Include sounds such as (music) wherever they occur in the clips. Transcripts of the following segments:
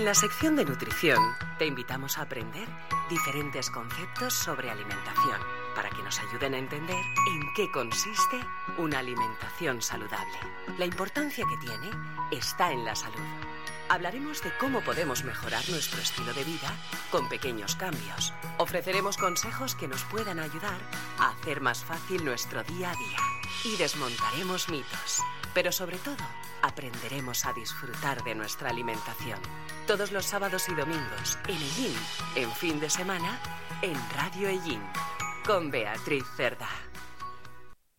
En la sección de nutrición te invitamos a aprender diferentes conceptos sobre alimentación para que nos ayuden a entender en qué consiste una alimentación saludable. La importancia que tiene está en la salud. Hablaremos de cómo podemos mejorar nuestro estilo de vida con pequeños cambios. Ofreceremos consejos que nos puedan ayudar a hacer más fácil nuestro día a día. Y desmontaremos mitos. Pero sobre todo, aprenderemos a disfrutar de nuestra alimentación. Todos los sábados y domingos en Ellín, en fin de semana, en Radio Ellín, con Beatriz Cerda.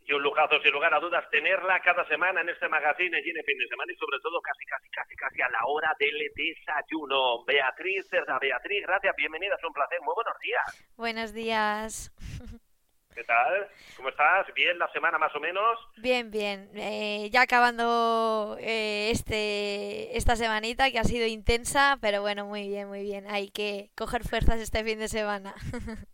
Y un lujazo, sin lugar a dudas, tenerla cada semana en este magazine Ellín en fin de semana y sobre todo casi, casi, casi, casi a la hora del desayuno. Beatriz Cerda, Beatriz, gracias, bienvenida, es un placer, muy buenos días. Buenos días. (laughs) ¿Qué tal? ¿Cómo estás? ¿Bien la semana más o menos? Bien, bien. Eh, ya acabando eh, este esta semanita que ha sido intensa, pero bueno, muy bien, muy bien. Hay que coger fuerzas este fin de semana. (laughs)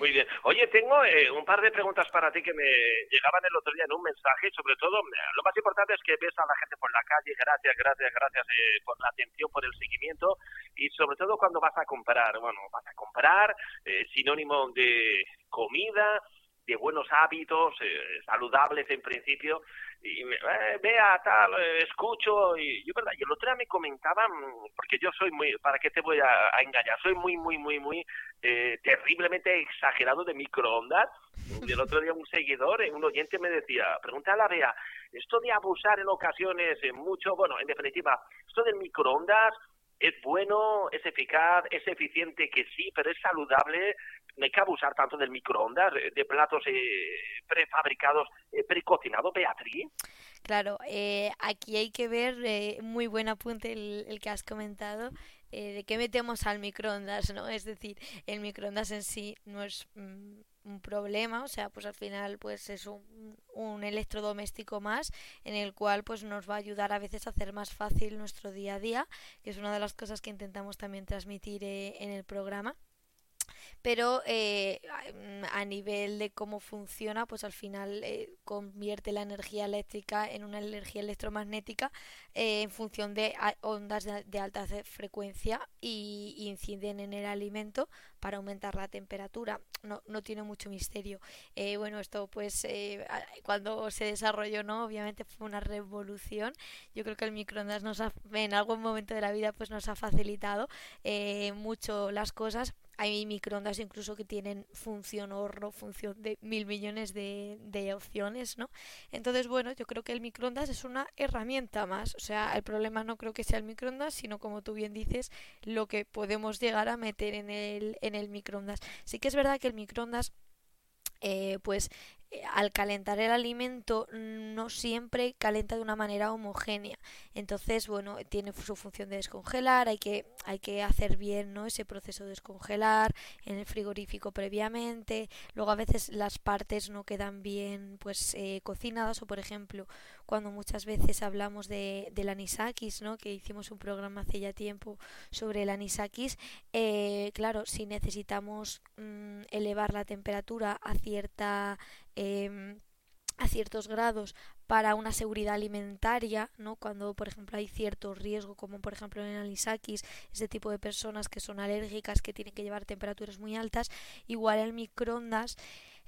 Muy bien. Oye, tengo eh, un par de preguntas para ti que me llegaban el otro día en un mensaje. Sobre todo, lo más importante es que ves a la gente por la calle. Gracias, gracias, gracias por la atención, por el seguimiento. Y sobre todo cuando vas a comprar. Bueno, vas a comprar, sinónimo de comida, de buenos hábitos, eh, saludables en principio, y eh, vea tal, eh, escucho, y yo verdad, y el otro día me comentaban, porque yo soy muy, ¿para qué te voy a, engañar? Soy muy, muy, muy, muy terriblemente exagerado de microondas, y el otro día un seguidor, un oyente me decía, pregúntale a Bea, esto de abusar en ocasiones mucho, bueno, en definitiva, esto del microondas, es bueno, es eficaz, es eficiente que sí, pero es saludable. Hay que abusar tanto del microondas, de platos eh, prefabricados, eh, precocinados, Beatriz. Claro, eh, aquí hay que ver, eh, muy buen apunte el, que has comentado, eh, de qué metemos al microondas, ¿no? Es decir, el microondas en sí no es mm, un problema, o sea, pues al final pues es un, un, electrodoméstico más en el cual pues nos va a ayudar a veces a hacer más fácil nuestro día a día, que es una de las cosas que intentamos también transmitir eh, en el programa pero eh, a nivel de cómo funciona, pues al final eh, convierte la energía eléctrica en una energía electromagnética eh, en función de ondas de, alta frecuencia y, inciden en el alimento para aumentar la temperatura. No, no tiene mucho misterio. bueno, esto pues cuando se desarrolló, no, obviamente fue una revolución. Yo creo que el microondas nos en algún momento de la vida pues nos ha facilitado mucho las cosas hay microondas incluso que tienen función horno, función de mil millones de, de, opciones, ¿no? Entonces, bueno, yo creo que el microondas es una herramienta más. O sea, el problema no creo que sea el microondas, sino como tú bien dices, lo que podemos llegar a meter en el, en el microondas. Sí que es verdad que el microondas eh, pues al calentar el alimento no siempre calienta de una manera homogénea. Entonces, bueno, tiene su función de descongelar, hay que, hay que hacer bien ¿no? ese proceso de descongelar en el frigorífico previamente. Luego a veces las partes no quedan bien pues eh, cocinadas o por ejemplo cuando muchas veces hablamos de, del anisakis, ¿no? que hicimos un programa hace ya tiempo sobre el anisakis, eh, claro, si necesitamos mm, elevar la temperatura a cierta Em, a ciertos grados para una seguridad alimentaria, ¿no? Cuando, por ejemplo, hay cierto riesgo, como por ejemplo en el anisakis, ese tipo de personas que son alérgicas, que tienen que llevar temperaturas muy altas, igual el microondas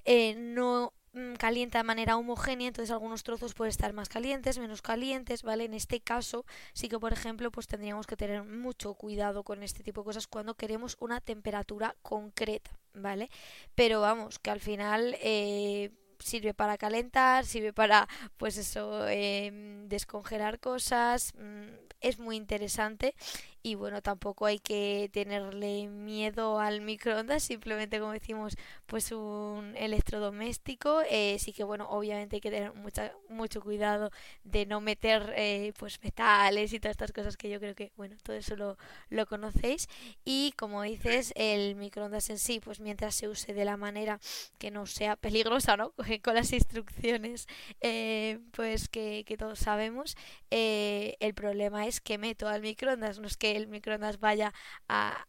eh, no calienta de manera homogénea, entonces algunos trozos pueden estar más calientes, menos calientes, ¿vale? En este caso sí que, por ejemplo, pues tendríamos que tener mucho cuidado con este tipo de cosas cuando queremos una temperatura concreta, ¿vale? Pero vamos, que al final... Eh, sirve para calentar, sirve para, pues eso, em, descongelar cosas. Mm, es muy interesante y bueno, tampoco hay que tenerle miedo al microondas, simplemente como decimos, pues un electrodoméstico. Eh, sí que bueno, obviamente hay que tener mucha, mucho cuidado de no meter eh, pues metales y todas estas cosas que yo creo que, bueno, todo eso lo, lo conocéis. Y como dices, el microondas en sí, pues mientras se use de la manera que no sea peligrosa, ¿no? (laughs) Con las instrucciones, eh, pues que, que todos sabemos, el problema es que meto al microondas, no es que el microondas vaya a,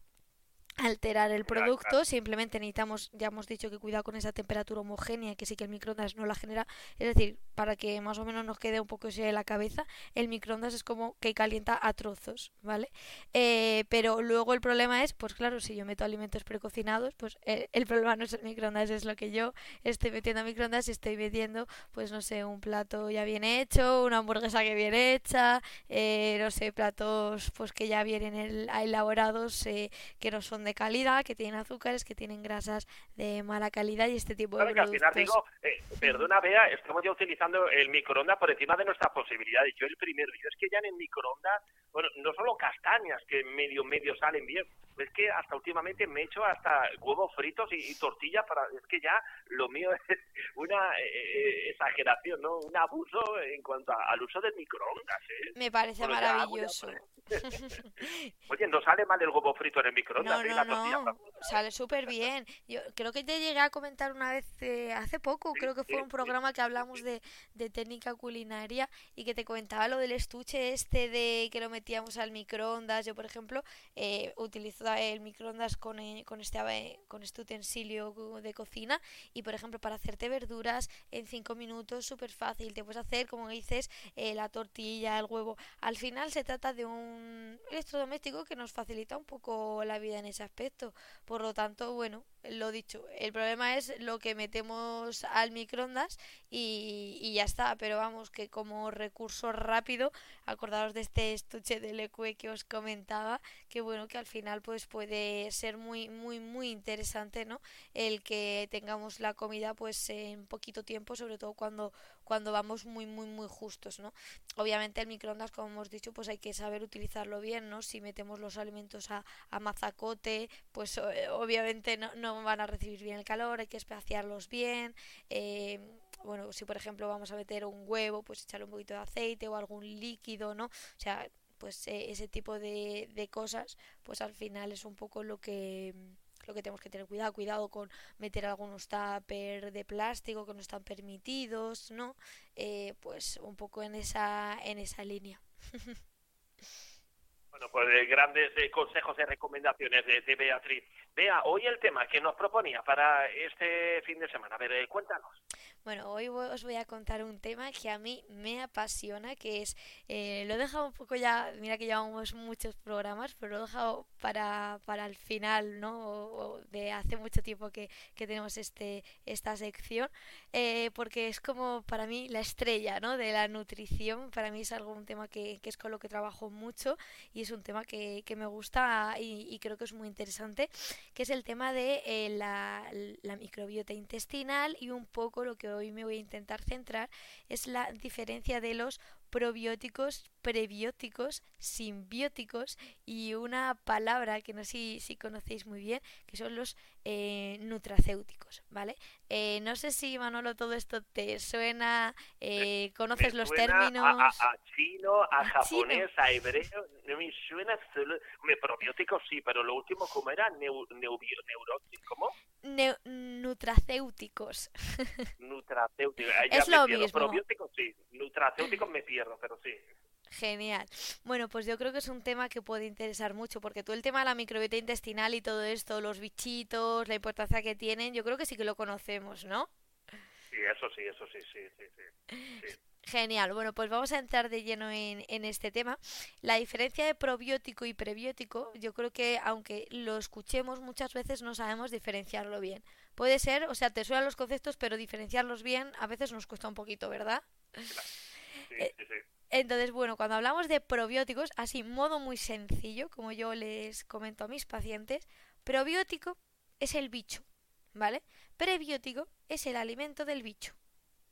alterar el producto, simplemente necesitamos, ya hemos dicho que cuidado con esa temperatura homogénea, que sí que el microondas no la genera, es decir, para que más o menos nos quede un poco en la cabeza, el microondas es como que calienta a trozos, ¿vale? Eh, pero luego el problema es, pues claro, si yo meto alimentos precocinados, pues eh, el problema no es el microondas, es lo que yo estoy metiendo a microondas y estoy metiendo, pues no sé, un plato ya bien hecho, una hamburguesa que viene hecha, eh, no sé, platos pues que ya vienen elaborados, que no son de calidad, que tienen azúcares, que tienen grasas de mala calidad y este tipo de productos. al final digo, eh, perdona Bea, estamos ya utilizando el microondas por encima de nuestras posibilidades. Yo el primer día es que ya en el microondas, bueno, no solo castañas que medio medio salen bien, es que hasta últimamente me he hecho hasta huevos fritos y, tortillas para, es que ya lo mío (laughs) es una eh, eh, exageración, ¿no? Un abuso en cuanto al uso del microondas. Me parece maravilloso. (laughs) Oye, no sale mal el huevo frito en el microondas. No, no, no. Sale súper bien. Yo creo que te llegué a comentar una vez eh, hace poco, creo que fue un programa que hablamos de, de, técnica culinaria y que te comentaba lo del estuche este de que lo metíamos al microondas. Yo, por ejemplo, eh, utilizo el microondas con, eh, con, este, con este utensilio de cocina y, por ejemplo, para hacerte verduras en 5 minutos, súper fácil. Te puedes hacer, como dices, la tortilla, el huevo. Al final se trata de un electrodoméstico que nos facilita un poco la vida en ese aspecto. Por lo tanto, bueno, lo dicho, el problema es lo que metemos al microondas y, ya está. Pero vamos, que como recurso rápido, acordaros de este estuche de lecue que os comentaba, que bueno, que al final pues puede ser muy, muy, muy interesante, ¿no? El que tengamos la comida pues en poquito tiempo, sobre todo cuando, cuando vamos muy, muy, muy justos, ¿no? Obviamente el microondas, como hemos dicho, pues hay que saber utilizarlo bien, ¿no? Si metemos los alimentos a, a mazacote, pues eh, obviamente no, no van a recibir bien el calor, hay que espaciarlos bien. Eh, bueno, si por ejemplo vamos a meter un huevo, pues echarle un poquito de aceite o algún líquido, ¿no? O sea, pues eh, ese tipo de, de cosas, pues al final es un poco lo que lo que tenemos que tener cuidado, cuidado con meter algunos tupper de plástico que no están permitidos, ¿no? Eh, pues un poco en esa en esa línea. (laughs) Bueno, pues eh, grandes eh, consejos y recomendaciones de, Beatriz. Vea, hoy el tema que nos proponía para este fin de semana. A ver, eh, cuéntanos. Bueno, hoy os voy a contar un tema que a mí me apasiona, que es, lo he dejado un poco ya, mira que llevamos muchos programas, pero lo he dejado para, para el final, ¿no? de hace mucho tiempo que, que tenemos este, esta sección, porque es como para mí la estrella, ¿no? De la nutrición, para mí es algo, un tema que, que es con lo que trabajo mucho y es un tema que, que me gusta y, creo que es muy interesante, que es el tema de eh, la, la, microbiota intestinal y un poco lo que hoy me voy a intentar centrar es la diferencia de los probióticos, prebióticos, simbióticos y una palabra que no sé si, conocéis muy bien, que son los eh, nutracéuticos, ¿vale? Eh, no sé si, Manolo, todo esto te suena, eh, conoces los términos... A, chino, a, japonés, a hebreo, no me suena solo... probióticos sí, pero lo último, ¿cómo era? Neu, ¿Cómo? nutracéuticos. (laughs) Nutracéuticos, es lo mismo. Probióticos sí, nutracéuticos me pierdo, pero sí. Genial. Bueno, pues yo creo que es un tema que puede interesar mucho, porque tú el tema de la microbiota intestinal y todo esto, los bichitos, la importancia que tienen, yo creo que sí que lo conocemos, ¿no? Sí, eso sí, eso sí, sí, sí. Genial, bueno, pues vamos a entrar de lleno en, en, este tema. La diferencia de probiótico y prebiótico, yo creo que aunque lo escuchemos muchas veces no sabemos diferenciarlo bien. Puede ser, o sea, te suenan los conceptos, pero diferenciarlos bien a veces nos cuesta un poquito, ¿verdad? Eh, entonces, bueno, cuando hablamos de probióticos, así, modo muy sencillo, como yo les comento a mis pacientes, probiótico es el bicho, ¿vale? Prebiótico es el alimento del bicho.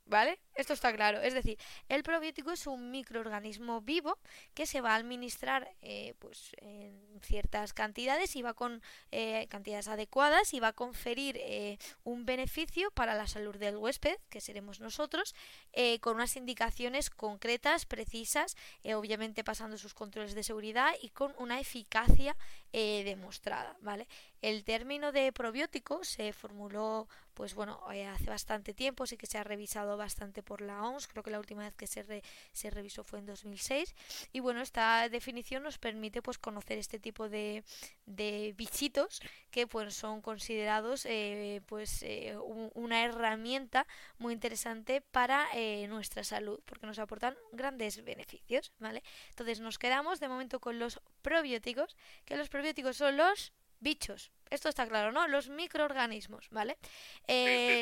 ¿Vale? Esto está claro. Es decir, el probiótico es un microorganismo vivo que se va a administrar eh, pues, en ciertas cantidades y va con eh, cantidades adecuadas y va a conferir eh, un beneficio para la salud del huésped, que seremos nosotros, con unas indicaciones concretas, precisas, obviamente pasando sus controles de seguridad y con una eficacia demostrada. ¿vale? El término de probiótico se formuló pues bueno, hace bastante tiempo, sí que se ha revisado bastante por la OMS, creo que la última vez que se, se revisó fue en 2006. Y bueno, esta definición nos permite pues conocer este tipo de, de bichitos que pues son considerados eh, pues eh, una herramienta muy interesante para eh, nuestra salud porque nos aportan grandes beneficios, ¿vale? Entonces nos quedamos de momento con los probióticos, que los probióticos son los bichos. Esto está claro, ¿no? Los microorganismos, ¿vale? Eh,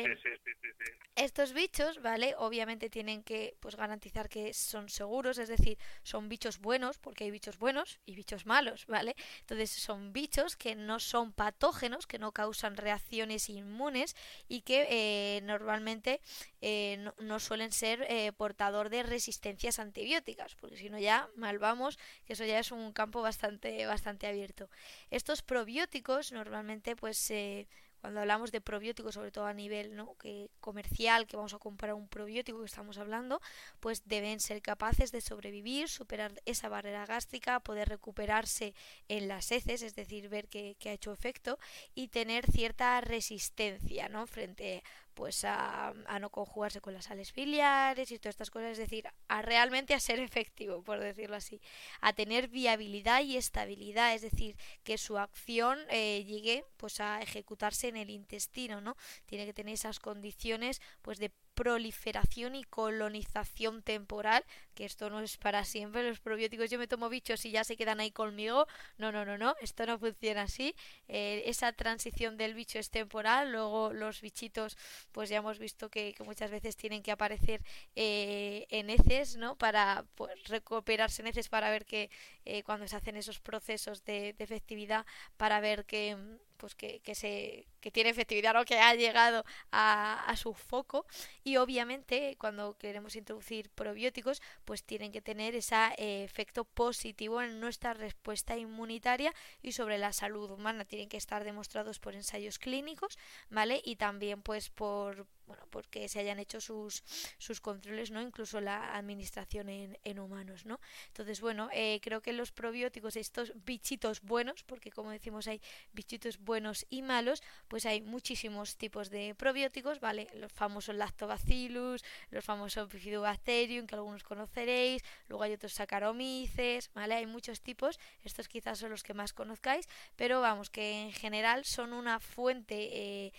estos bichos, ¿vale? Obviamente tienen que pues garantizar que son seguros, es decir, son bichos buenos, porque hay bichos buenos y bichos malos, ¿vale? Entonces son bichos que no son patógenos, que no causan reacciones inmunes y que eh, normalmente eh, no, suelen ser portador de resistencias antibióticas, porque si no ya mal vamos, que eso ya es un campo bastante, bastante abierto. Estos probióticos normalmente pues eh, cuando hablamos de probióticos, sobre todo a nivel ¿no? que comercial, que vamos a comprar un probiótico que estamos hablando, pues deben ser capaces de sobrevivir, superar esa barrera gástrica, poder recuperarse en las heces, es decir, ver que, que ha hecho efecto y tener cierta resistencia ¿no? frente pues a, a, no conjugarse con las sales biliares y todas estas cosas, es decir, a realmente a ser (laughs) efectivo, por decirlo así, a tener viabilidad y estabilidad, es decir, que su acción eh, llegue pues a ejecutarse en el intestino, ¿no? Tiene que tener esas condiciones pues de proliferación y colonización temporal, que esto no es para siempre, los probióticos yo me tomo bichos y ya se quedan ahí conmigo, no, no, no, no, esto no funciona así, eh, esa transición del bicho es temporal, luego los bichitos pues ya hemos visto que, muchas veces tienen que aparecer eh, en heces, ¿no? Para pues, recuperarse en heces para ver que eh, cuando se hacen esos procesos de, de efectividad, para ver que pues que, que, se, que tiene efectividad o que ha llegado a, a, su foco. Y obviamente cuando queremos introducir probióticos pues tienen que tener ese eh, efecto positivo en nuestra respuesta inmunitaria y sobre la salud humana. Tienen que estar demostrados por ensayos clínicos vale y también pues por bueno, porque se hayan hecho sus, sus controles, ¿no? Incluso la administración en, en humanos, ¿no? Entonces, bueno, eh, creo que los probióticos, estos bichitos buenos, porque como decimos hay bichitos buenos y malos, pues hay muchísimos tipos de probióticos, ¿vale? Los famosos lactobacillus, los famosos bifidobacterium, que algunos conoceréis, luego hay otros saccharomyces, ¿vale? Hay muchos tipos, estos quizás son los que más conozcáis, pero vamos, que en general son una fuente eh,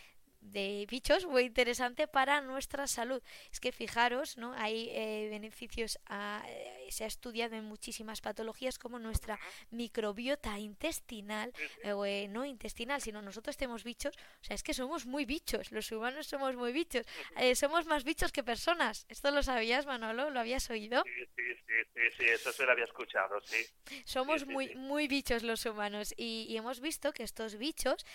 de bichos muy interesante para nuestra salud. Es que fijaros, ¿no? Hay eh, beneficios, a, eh, se ha estudiado en muchísimas patologías como nuestra microbiota intestinal, eh, no intestinal, sino nosotros tenemos bichos, o sea, es que somos muy bichos, los humanos somos muy bichos, somos más bichos que personas. ¿Esto lo sabías, Manolo? ¿Lo habías oído? Sí, sí, sí, sí, eso se lo había escuchado, sí. Somos muy, muy bichos los humanos y, y, hemos visto que estos bichos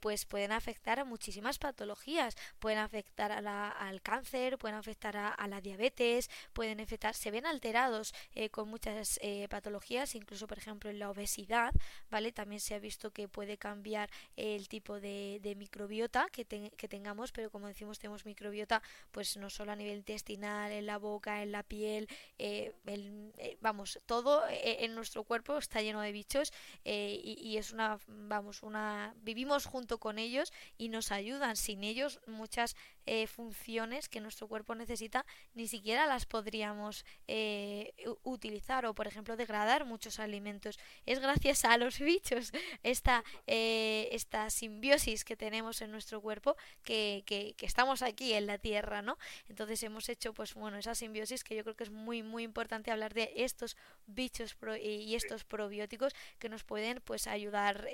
pues pueden afectar a muchísimas patologías patologías. Pueden afectar a la, al cáncer, pueden afectar a, la diabetes, pueden afectar, se ven alterados eh, con muchas eh, patologías, incluso por ejemplo en la obesidad, ¿vale? También se ha visto que puede cambiar el tipo de, microbiota que, te, que, tengamos, pero como decimos tenemos microbiota pues no solo a nivel intestinal, en la boca, en la piel, eh, eh, vamos, todo eh, en nuestro cuerpo está lleno de bichos y, y, es una, vamos, una, vivimos junto con ellos y nos ayudan sin ellos muchas eh, funciones que nuestro cuerpo necesita ni siquiera las podríamos eh, utilizar o por ejemplo degradar muchos alimentos. Es gracias a los (laughs) bichos esta eh, esta simbiosis que tenemos en nuestro cuerpo que, que, que, estamos aquí en la tierra no entonces hemos hecho pues bueno esa simbiosis que yo creo que es muy muy importante hablar de estos bichos pro y estos probióticos que nos pueden pues ayudar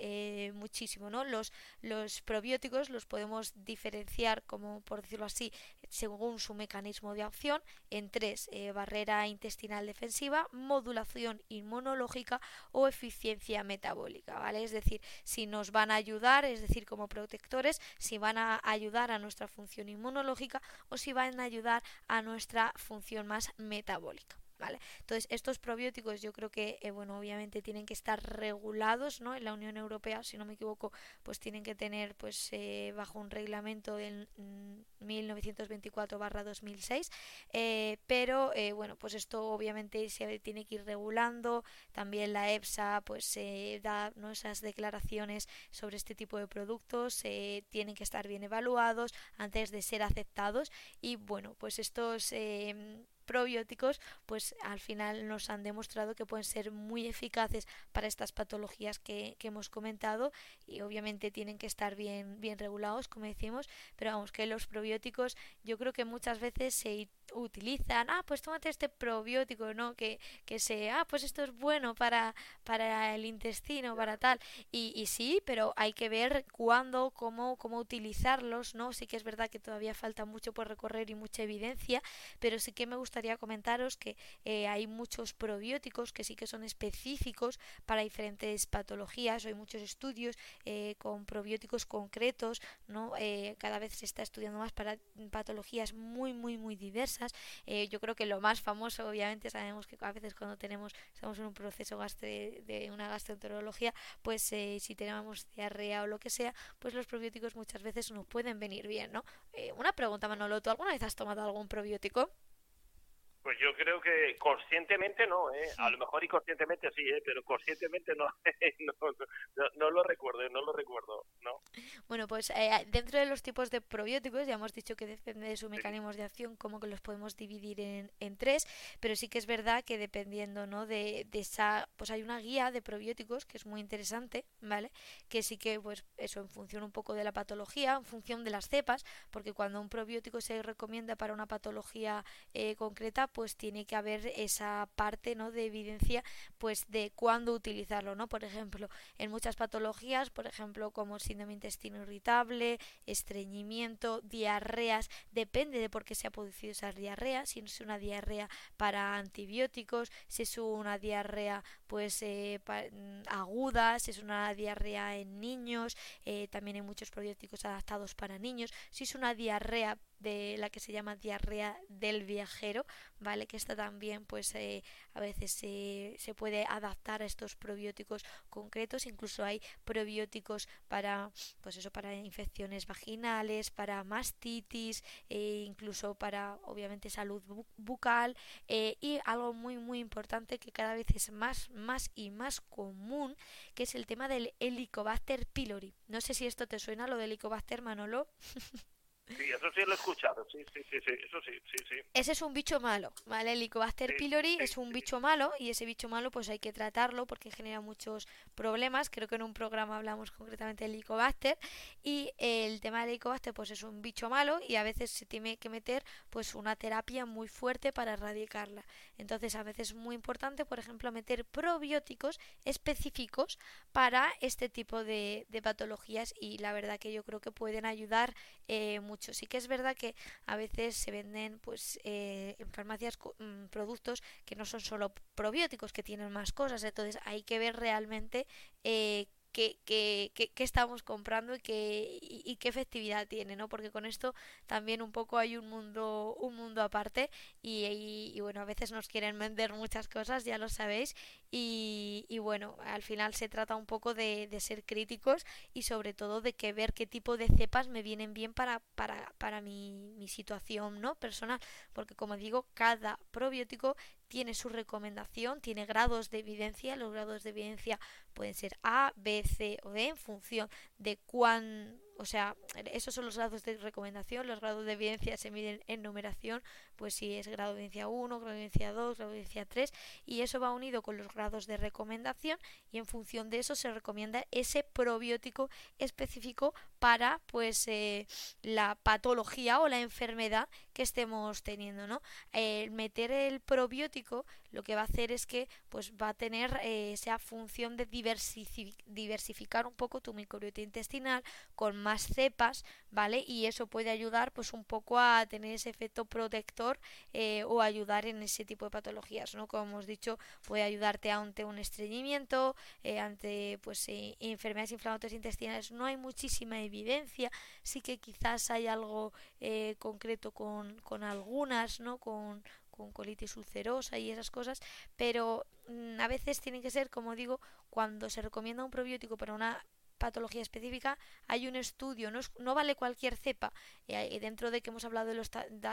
muchísimo no los los probióticos los podemos diferenciar como por decirlo así, según su mecanismo de acción, en tres, eh, barrera intestinal defensiva, modulación inmunológica o eficiencia metabólica, ¿vale? Es decir, si nos van a ayudar, es decir, como protectores, si van a ayudar a nuestra función inmunológica o si van a ayudar a nuestra función más metabólica. ¿Vale? Entonces, estos probióticos yo creo que, eh, bueno, obviamente tienen que estar regulados, ¿no? En la Unión Europea, si no me equivoco, pues tienen que tener, pues, eh, bajo un reglamento del 1924-2006, eh, pero, bueno, pues esto obviamente se tiene que ir regulando, también la EFSA, pues, da ¿no? esas declaraciones sobre este tipo de productos, tienen que estar bien evaluados antes de ser aceptados y, bueno, pues estos probióticos, pues al final nos han demostrado que pueden ser muy eficaces para estas patologías que, hemos comentado y obviamente tienen que estar bien, bien regulados, como decimos, pero vamos, que los probióticos yo creo que muchas veces se utilizan, ah, pues tómate este probiótico, ¿no? Que, que se, ah, pues esto es bueno para, para el intestino, para tal. Y, y sí, pero hay que ver cuándo, cómo, cómo utilizarlos, ¿no? Sí que es verdad que todavía falta mucho por recorrer y mucha evidencia, pero sí que me gustaría comentaros que eh, hay muchos probióticos que sí que son específicos para diferentes patologías, hay muchos estudios eh, con probióticos concretos, ¿no? Eh, cada vez se está estudiando más para patologías muy, muy, muy diversas eh, yo creo que lo más famoso, obviamente, sabemos que a veces cuando tenemos, estamos en un proceso de, una gastroenterología, pues eh, si tenemos diarrea o lo que sea, pues los probióticos muchas veces nos pueden venir bien, ¿no? Eh, una pregunta, Manolo, ¿tú alguna vez has tomado algún probiótico? Pues yo creo que conscientemente no, ¿eh? a lo mejor inconscientemente sí, ¿eh? pero conscientemente (laughs) no, no, no, lo recuerdo, no lo recuerdo, ¿no. Bueno, pues eh, dentro de los tipos de probióticos ya hemos dicho que depende de su mecanismo de acción, como que los podemos dividir en, en, tres, pero sí que es verdad que dependiendo, ¿no? De, de, esa, pues hay una guía de probióticos que es muy interesante, ¿vale? Que sí que, pues eso, en función un poco de la patología, en función de las cepas, porque cuando un probiótico se recomienda para una patología eh, concreta, pues tiene que haber esa parte ¿no? de evidencia pues de cuándo utilizarlo no por ejemplo en muchas patologías por ejemplo como síndrome intestino irritable estreñimiento diarreas depende de por qué se ha producido esa diarrea si es una diarrea para antibióticos si es una diarrea pues eh, mm, aguda si es una diarrea en niños eh, también hay muchos probióticos adaptados para niños si es una diarrea de la que se llama diarrea del viajero, ¿vale? Que esta también pues eh, a veces se, se, puede adaptar a estos probióticos concretos, incluso hay probióticos para pues eso para infecciones vaginales, para mastitis, e incluso para obviamente salud bucal eh, y algo muy muy importante que cada vez es más más y más común, que es el tema del Helicobacter pylori. No sé si esto te suena lo del Helicobacter Manolo. Sí, eso sí lo he escuchado, sí, sí, sí, sí, eso sí, sí, sí. Ese es un bicho malo, ¿vale? El Helicobacter pylori es un bicho malo y ese bicho malo pues hay que tratarlo porque genera muchos problemas. Creo que en un programa hablamos concretamente del Helicobacter y el tema del Helicobacter pues es un bicho malo y a veces se tiene que meter pues una terapia muy fuerte para erradicarla. Entonces a veces es muy importante, por ejemplo, meter probióticos específicos para este tipo de, patologías y la verdad que yo creo que pueden ayudar eh, Sí que es verdad que a veces se venden pues eh, en farmacias mm, productos que no son solo probióticos, que tienen más cosas. Entonces hay que ver realmente eh, qué, estamos comprando y qué, y, qué efectividad tiene, ¿no? Porque con esto también un poco hay un mundo, un mundo aparte y, y, bueno, a veces nos quieren vender muchas cosas, ya lo sabéis, y, y bueno, al final se trata un poco de, de, ser críticos y sobre todo de que ver qué tipo de cepas me vienen bien para, para, para mi, mi situación, ¿no? Personal, porque como digo, cada probiótico tiene su recomendación, tiene grados de evidencia, los grados de evidencia pueden ser A, B, C o D en función de cuán o sea, esos son los grados de recomendación, los grados de evidencia se miden en numeración, pues si es grado de evidencia 1, grado de evidencia 2, grado de evidencia 3, y eso va unido con los grados de recomendación y en función de eso se recomienda ese probiótico específico para pues eh, la patología o la enfermedad que estemos teniendo, ¿no? El meter el probiótico lo que va a hacer es que pues va a tener eh, esa función de diversificar un poco tu microbiota intestinal con más cepas, ¿vale? Y eso puede ayudar pues un poco a tener ese efecto protector eh, o ayudar en ese tipo de patologías, ¿no? Como hemos dicho, puede ayudarte ante un estreñimiento, eh, ante pues enfermedades inflamatorias intestinales. No hay muchísima evidencia, sí que quizás hay algo concreto con, con algunas, ¿no? Con, con colitis ulcerosa y esas cosas, pero mm, a veces tiene que ser, como digo, cuando se recomienda un probiótico para una patología específica, hay un estudio, no, no vale cualquier cepa. Y dentro de que hemos hablado de los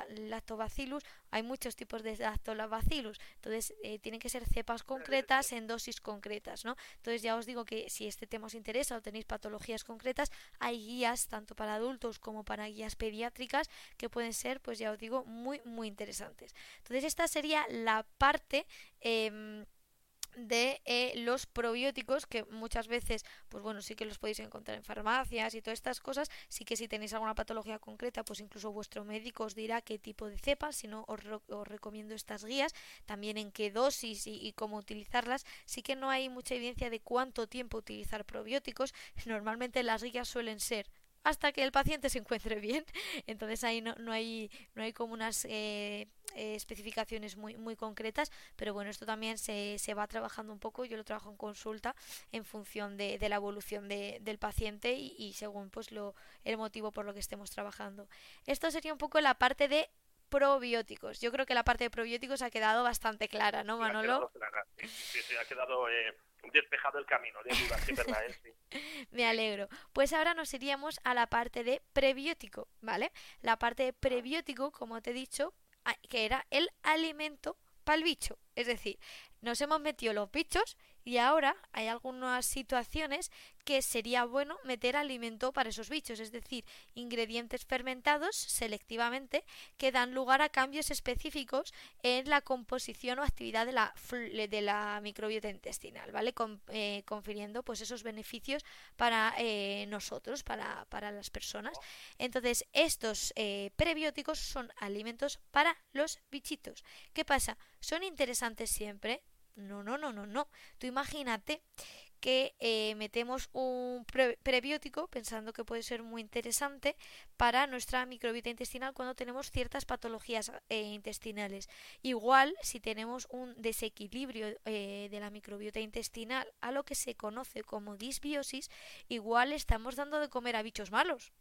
lactobacillus, hay muchos tipos de lactobacillus. Entonces, eh, tienen que ser cepas concretas en dosis concretas, ¿no? Entonces, ya os digo que si este tema os interesa o tenéis patologías concretas, hay guías tanto para adultos como para guías pediátricas que pueden ser, pues ya os digo, muy, muy interesantes. Entonces, esta sería la parte... Eh, de eh, los probióticos que muchas veces pues bueno sí que los podéis encontrar en farmacias y todas estas cosas. Sí que si tenéis alguna patología concreta pues incluso vuestro médico os dirá qué tipo de cepa si no os, recomiendo estas guías. También en qué dosis y, y, cómo utilizarlas. Sí que no hay mucha evidencia de cuánto tiempo utilizar probióticos. (laughs) Normalmente las guías suelen ser hasta que el paciente se encuentre bien. (laughs) Entonces ahí no, no hay, no hay como unas eh, eh, especificaciones muy, muy concretas, pero bueno, esto también se, se va trabajando un poco. Yo lo trabajo en consulta en función de, de la evolución de, del paciente y, y, según pues lo, el motivo por lo que estemos trabajando. Esto sería un poco la parte de probióticos. Yo creo que la parte de probióticos ha quedado bastante clara, ¿no, Manolo? Sí, sí, ha quedado eh, despejado el camino de ¿eh? (laughs) Me alegro. Pues ahora nos iríamos a la parte de prebiótico, ¿vale? La parte de prebiótico, como te he dicho, que era el alimento para el bicho. Es decir, nos hemos metido los bichos y ahora hay algunas situaciones que sería bueno meter alimento para esos bichos, es decir, ingredientes fermentados selectivamente que dan lugar a cambios específicos en la composición o actividad de la, de la microbiota intestinal, ¿vale? Eh, confiriendo pues esos beneficios para eh, nosotros, para, para, las personas. Entonces, estos eh, prebióticos son alimentos para los bichitos. ¿Qué pasa? ¿Son interesantes siempre? No, no, no, no, no. Tú imagínate que eh, metemos un prebiótico pensando que puede ser muy interesante para nuestra microbiota intestinal cuando tenemos ciertas patologías eh, intestinales. Igual si tenemos un desequilibrio eh, de la microbiota intestinal a lo que se conoce como disbiosis, igual estamos dando de comer a bichos malos.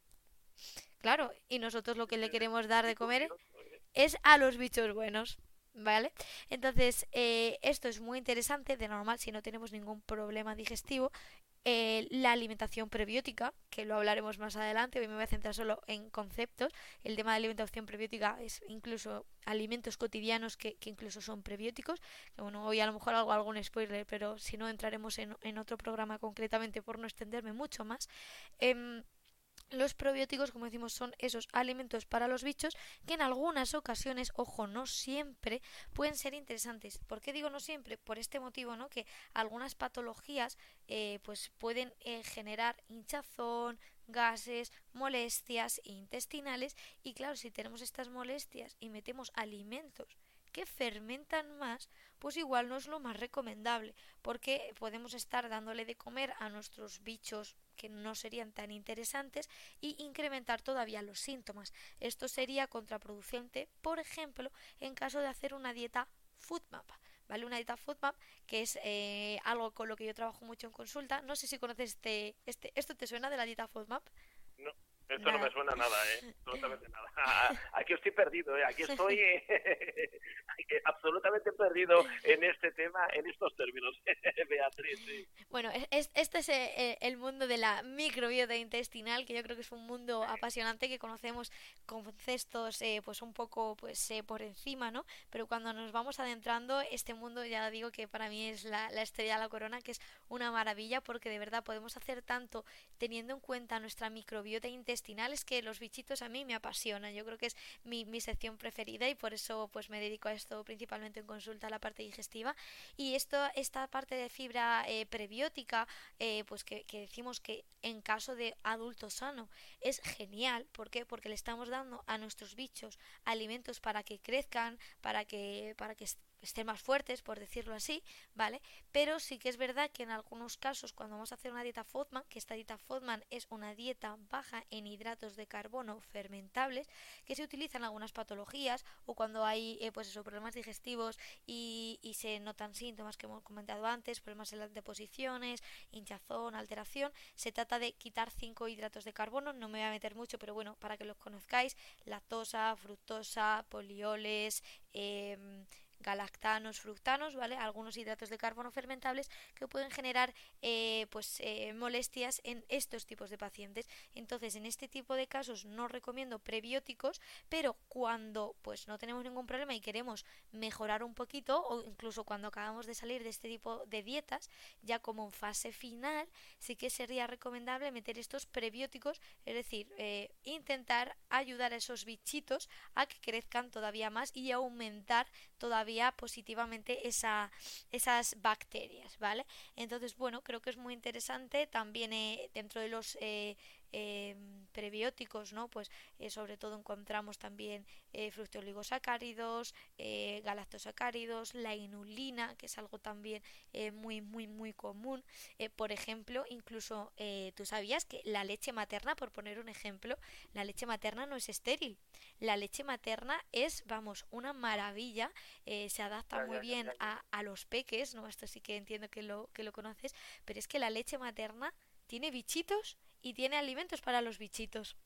Claro, y nosotros lo que le queremos dar de comer es a los bichos buenos. ¿Vale? Entonces, eh, esto es muy interesante, de normal, si no tenemos ningún problema digestivo. Eh, la alimentación prebiótica, que lo hablaremos más adelante, hoy me voy a centrar solo en conceptos. El tema de alimentación prebiótica es incluso alimentos cotidianos que, que incluso son prebióticos. Que, bueno, hoy a lo mejor hago algún spoiler, pero si no entraremos en, en otro programa concretamente por no extenderme mucho más. Eh, los probióticos, como decimos, son esos alimentos para los bichos que en algunas ocasiones, ojo, no siempre, pueden ser interesantes. ¿Por qué digo no siempre? Por este motivo, ¿no? Que algunas patologías eh, pues pueden eh, generar hinchazón, gases, molestias intestinales y claro, si tenemos estas molestias y metemos alimentos que fermentan más, pues igual no es lo más recomendable, porque podemos estar dándole de comer a nuestros bichos que no serían tan interesantes y incrementar todavía los síntomas. Esto sería contraproducente, por ejemplo, en caso de hacer una dieta FoodMap. ¿Vale? Una dieta FoodMap que es eh, algo con lo que yo trabajo mucho en consulta. No sé si conoces este, este ¿esto te suena de la dieta FoodMap? Esto no me suena nada, ¿eh? (laughs) Absolutamente nada. (laughs) Aquí estoy perdido, ¿eh? Aquí estoy eh, (laughs) absolutamente perdido en este tema, en estos términos, Beatriz. Bueno, este es eh, el mundo de la microbiota intestinal, que yo creo que es un mundo apasionante que conocemos conceptos eh, pues un poco pues eh, por encima, ¿no? Pero cuando nos vamos adentrando, este mundo ya digo que para mí es la, la estrella de la corona, que es una maravilla porque de verdad podemos hacer tanto teniendo en cuenta nuestra microbiota intestinal es que los bichitos a mí me apasionan. Yo creo que es mi, mi sección preferida y por eso pues me dedico a esto principalmente en consulta a la parte digestiva. Y esto, esta parte de fibra eh, prebiótica, eh, pues que, que, decimos que en caso de adulto sano es genial. ¿Por qué? Porque le estamos dando a nuestros bichos alimentos para que crezcan, para que, para que estén más fuertes, por decirlo así, ¿vale? Pero sí que es verdad que en algunos casos, cuando vamos a hacer una dieta FODMAN, que esta dieta FODMAN es una dieta baja en hidratos de carbono fermentables, que se utiliza en algunas patologías o cuando hay, eh, pues eso, problemas digestivos y, y, se notan síntomas que hemos comentado antes, problemas en las deposiciones, hinchazón, alteración, se trata de quitar 5 hidratos de carbono, no me voy a meter mucho, pero bueno, para que los conozcáis, lactosa, fructosa, polioles, eh, galactanos, fructanos, ¿vale? Algunos hidratos de carbono fermentables que pueden generar eh, pues eh, molestias en estos tipos de pacientes. Entonces, en este tipo de casos no recomiendo prebióticos, pero cuando pues no tenemos ningún problema y queremos mejorar un poquito o incluso cuando acabamos de salir de este tipo de dietas, ya como en fase final, sí que sería recomendable meter estos prebióticos, es decir, eh, intentar ayudar a esos bichitos a que crezcan todavía más y aumentar todavía positivamente esa, esas bacterias, ¿vale? Entonces, bueno, creo que es muy interesante también eh, dentro de los eh, eh, prebióticos, ¿no? Pues eh, sobre todo encontramos también eh, fructooligosacáridos, eh, galactosacáridos, la inulina, que es algo también eh, muy, muy, muy común. Por ejemplo, incluso tú sabías que la leche materna, por poner un ejemplo, la leche materna no es estéril. La leche materna es, vamos, una maravilla, se adapta muy bien a, a los peques, ¿no? Esto sí que entiendo que lo, que lo conoces, pero es que la leche materna tiene bichitos y tiene alimentos para los bichitos.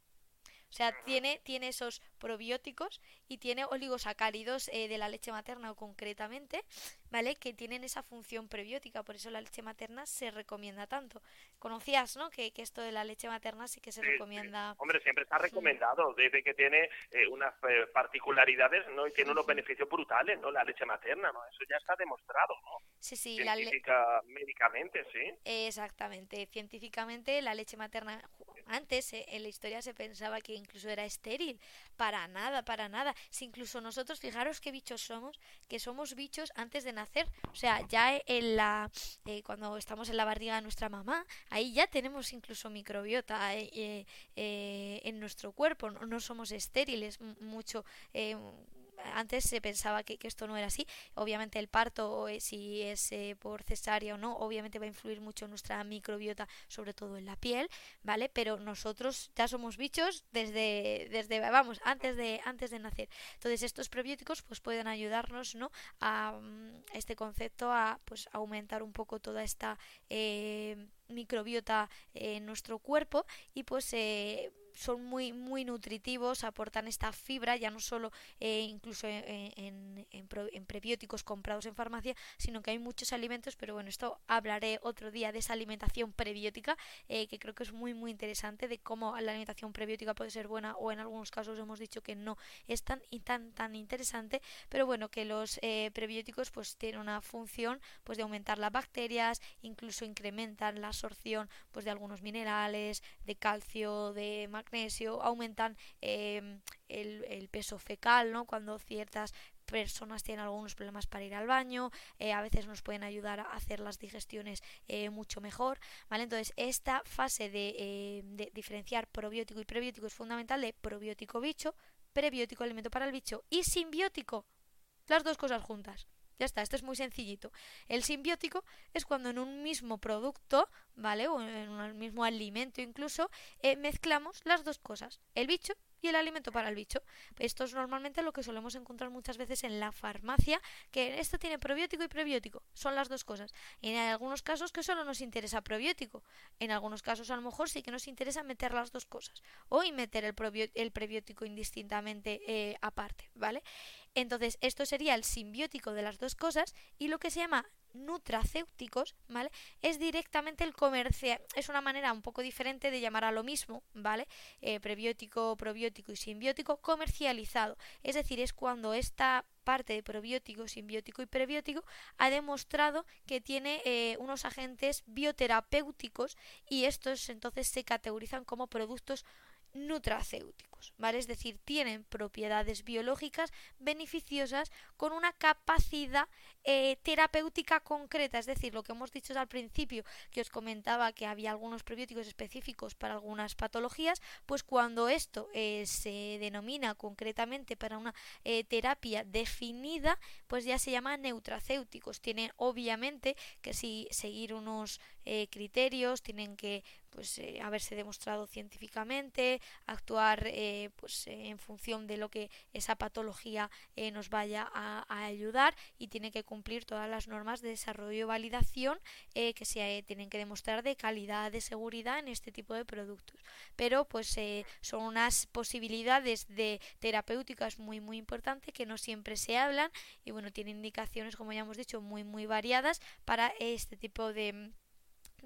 O sea, tiene, tiene esos probióticos y tiene oligosacáridos eh, de la leche materna concretamente, ¿vale? Que tienen esa función prebiótica, por eso la leche materna se recomienda tanto. Conocías, ¿no? Que, que esto de la leche materna sí que se Sí, recomienda. sí. Hombre, siempre está recomendado, desde que tiene eh, unas eh, particularidades, ¿no? Y tiene unos beneficios brutales, ¿no? La leche materna, ¿no? Eso ya está demostrado, ¿no? Sí, sí, la le- Científica, médicamente, sí. Exactamente, científicamente la leche materna antes eh, en la historia se pensaba que incluso era estéril, para nada, para nada. Si incluso nosotros, fijaros qué bichos somos, que somos bichos antes de nacer, o sea, ya en la eh, cuando estamos en la barriga de nuestra mamá, ahí ya tenemos incluso microbiota eh, eh, eh, en nuestro cuerpo, no, no somos estériles mucho. Antes se pensaba que, esto no era así. Obviamente el parto, eh, si es eh, por cesárea o no, obviamente va a influir mucho en nuestra microbiota, sobre todo en la piel, ¿vale? Pero nosotros ya somos bichos desde, desde vamos, antes de, antes de nacer. Entonces estos probióticos pues pueden ayudarnos, ¿no? A mm, este concepto, a pues aumentar un poco toda esta eh, microbiota en nuestro cuerpo y pues eh, son muy muy nutritivos aportan esta fibra ya no solo eh, incluso en, prebióticos comprados en farmacia sino que hay muchos alimentos pero bueno esto hablaré otro día de esa alimentación prebiótica eh, que creo que es muy muy interesante de cómo la alimentación prebiótica puede ser buena o en algunos casos hemos dicho que no es tan tan tan interesante pero bueno que los eh, prebióticos pues tienen una función pues de aumentar las bacterias incluso incrementan la absorción pues de algunos minerales de calcio de magnesio aumentan el, el peso fecal no cuando ciertas personas tienen algunos problemas para ir al baño eh, a veces nos pueden ayudar a hacer las digestiones eh, mucho mejor vale entonces esta fase de, eh, de diferenciar probiótico y prebiótico es fundamental de probiótico bicho prebiótico alimento para el bicho y simbiótico las dos cosas juntas ya está, esto es muy sencillito. El simbiótico es cuando en un mismo producto, ¿vale? O en un mismo alimento incluso, eh, mezclamos las dos cosas, el bicho y el alimento para el bicho. Esto es normalmente lo que solemos encontrar muchas veces en la farmacia, que esto tiene probiótico y prebiótico, son las dos cosas. Y en algunos casos que solo nos interesa probiótico, en algunos casos a lo mejor sí que nos interesa meter las dos cosas, o y meter el, prebiótico indistintamente eh, aparte, ¿vale? Entonces, esto sería el simbiótico de las dos cosas y lo que se llama nutracéuticos, ¿vale? Es directamente el comercial, es una manera un poco diferente de llamar a lo mismo, ¿vale? Eh, prebiótico, probiótico y simbiótico comercializado. Es decir, es cuando esta parte de probiótico, simbiótico y prebiótico ha demostrado que tiene eh, unos agentes bioterapéuticos y estos entonces se categorizan como productos nutracéuticos. ¿vale? Es decir, tienen propiedades biológicas beneficiosas con una capacidad eh, terapéutica concreta, es decir, lo que hemos dicho al principio, que os comentaba que había algunos probióticos específicos para algunas patologías, pues cuando esto eh, se denomina concretamente para una eh, terapia definida, pues ya se llama neutracéuticos. Tienen obviamente que si seguir unos criterios, tienen que pues eh, haberse demostrado científicamente, actuar eh, pues en función de lo que esa patología eh, nos vaya a, ayudar y tiene que cumplir todas las normas de desarrollo y validación que se tienen que demostrar de calidad, de seguridad en este tipo de productos. Pero pues son unas posibilidades de terapéuticas muy muy importantes que no siempre se hablan y bueno, tienen indicaciones como ya hemos dicho muy muy variadas para este tipo de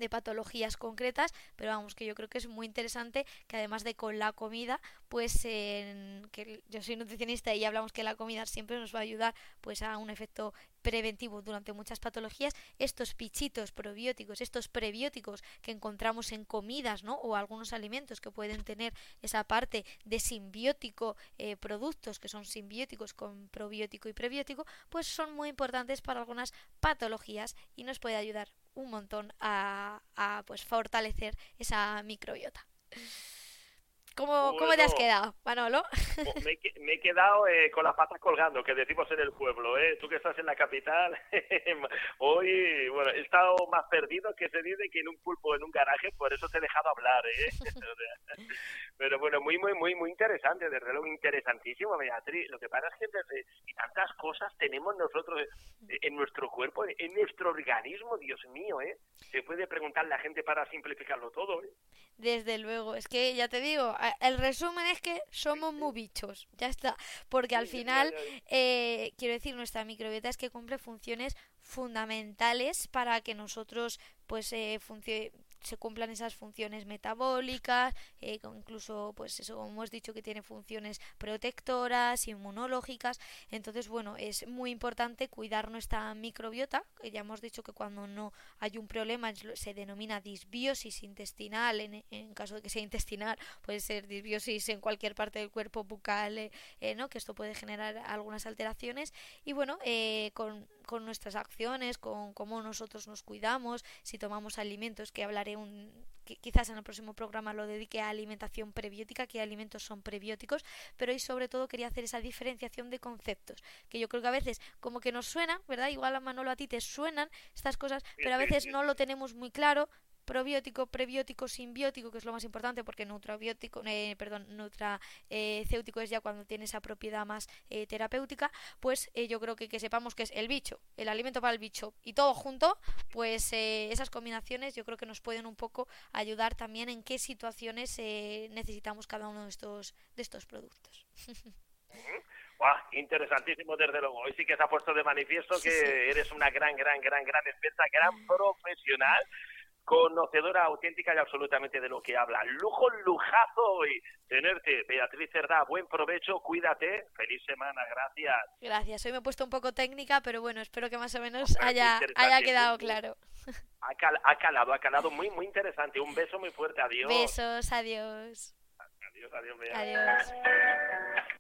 de patologías concretas, pero vamos, que yo creo que es muy interesante que además de con la comida, pues que yo soy nutricionista y hablamos que la comida siempre nos va a ayudar pues a un efecto preventivo durante muchas patologías, estos pichitos probióticos, estos prebióticos que encontramos en comidas, ¿no? O algunos alimentos que pueden tener esa parte de simbiótico, eh, productos que son simbióticos con probiótico y prebiótico, pues son muy importantes para algunas patologías y nos puede ayudar un montón a, a pues fortalecer esa microbiota. ¿Cómo, ¿Cómo, te has quedado, Manolo? (laughs) Me, me he quedado eh, con las patas colgando, que decimos en el pueblo, ¿eh? Tú que estás en la capital, (laughs) hoy, bueno, he estado más perdido que se dice que en un pulpo en un garaje, por eso te he dejado hablar, ¿eh? (laughs) Pero bueno, muy, muy, muy, muy interesante, desde luego interesantísimo, Beatriz. Lo que pasa es que desde, y tantas cosas tenemos nosotros en nuestro cuerpo, en nuestro organismo, Dios mío, ¿eh? Se puede preguntar la gente para simplificarlo todo, ¿eh? Desde luego, es que ya te digo, el resumen es que somos muy bichos, ya está, porque al final, eh, quiero decir, nuestra microbiota es que cumple funciones fundamentales para que nosotros pues eh, se cumplan esas funciones metabólicas, eh, incluso, pues eso, como hemos dicho, que tiene funciones protectoras, inmunológicas. Entonces, bueno, es muy importante cuidar nuestra microbiota, ya hemos dicho que cuando no hay un problema se denomina disbiosis intestinal, en, caso de que sea intestinal, puede ser disbiosis en cualquier parte del cuerpo bucal, eh, eh, ¿no? que esto puede generar algunas alteraciones. Y bueno, con, con nuestras acciones, con cómo nosotros nos cuidamos, si tomamos alimentos, que hablaré un, quizás en el próximo programa lo dedique a alimentación prebiótica, qué alimentos son prebióticos, pero hoy sobre todo quería hacer esa diferenciación de conceptos, que yo creo que a veces como que nos suena, ¿verdad? Igual a Manolo a ti te suenan estas cosas, pero a veces no lo tenemos muy claro, probiótico, prebiótico, simbiótico, que es lo más importante porque nutrabiótico, eh, perdón, nutracéutico es ya cuando tiene esa propiedad más eh, terapéutica, pues eh, yo creo que que sepamos que es el bicho, el alimento para el bicho y todo junto, pues esas combinaciones yo creo que nos pueden un poco ayudar también en qué situaciones necesitamos cada uno de estos, de estos productos. (laughs) interesantísimo desde luego. Hoy sí que se ha puesto de manifiesto que eres una gran, gran, gran, gran experta, gran profesional conocedora auténtica y absolutamente de lo que habla. Lujo, lujazo y tenerte, Beatriz Cerdá. Buen provecho, cuídate. Feliz semana, gracias. Gracias. Hoy me he puesto un poco técnica, pero bueno, espero que más o menos haya, haya quedado claro. Ha, ha calado, ha calado muy, muy interesante. Un beso muy fuerte. Adiós. Besos, adiós. Adiós, adiós. adiós.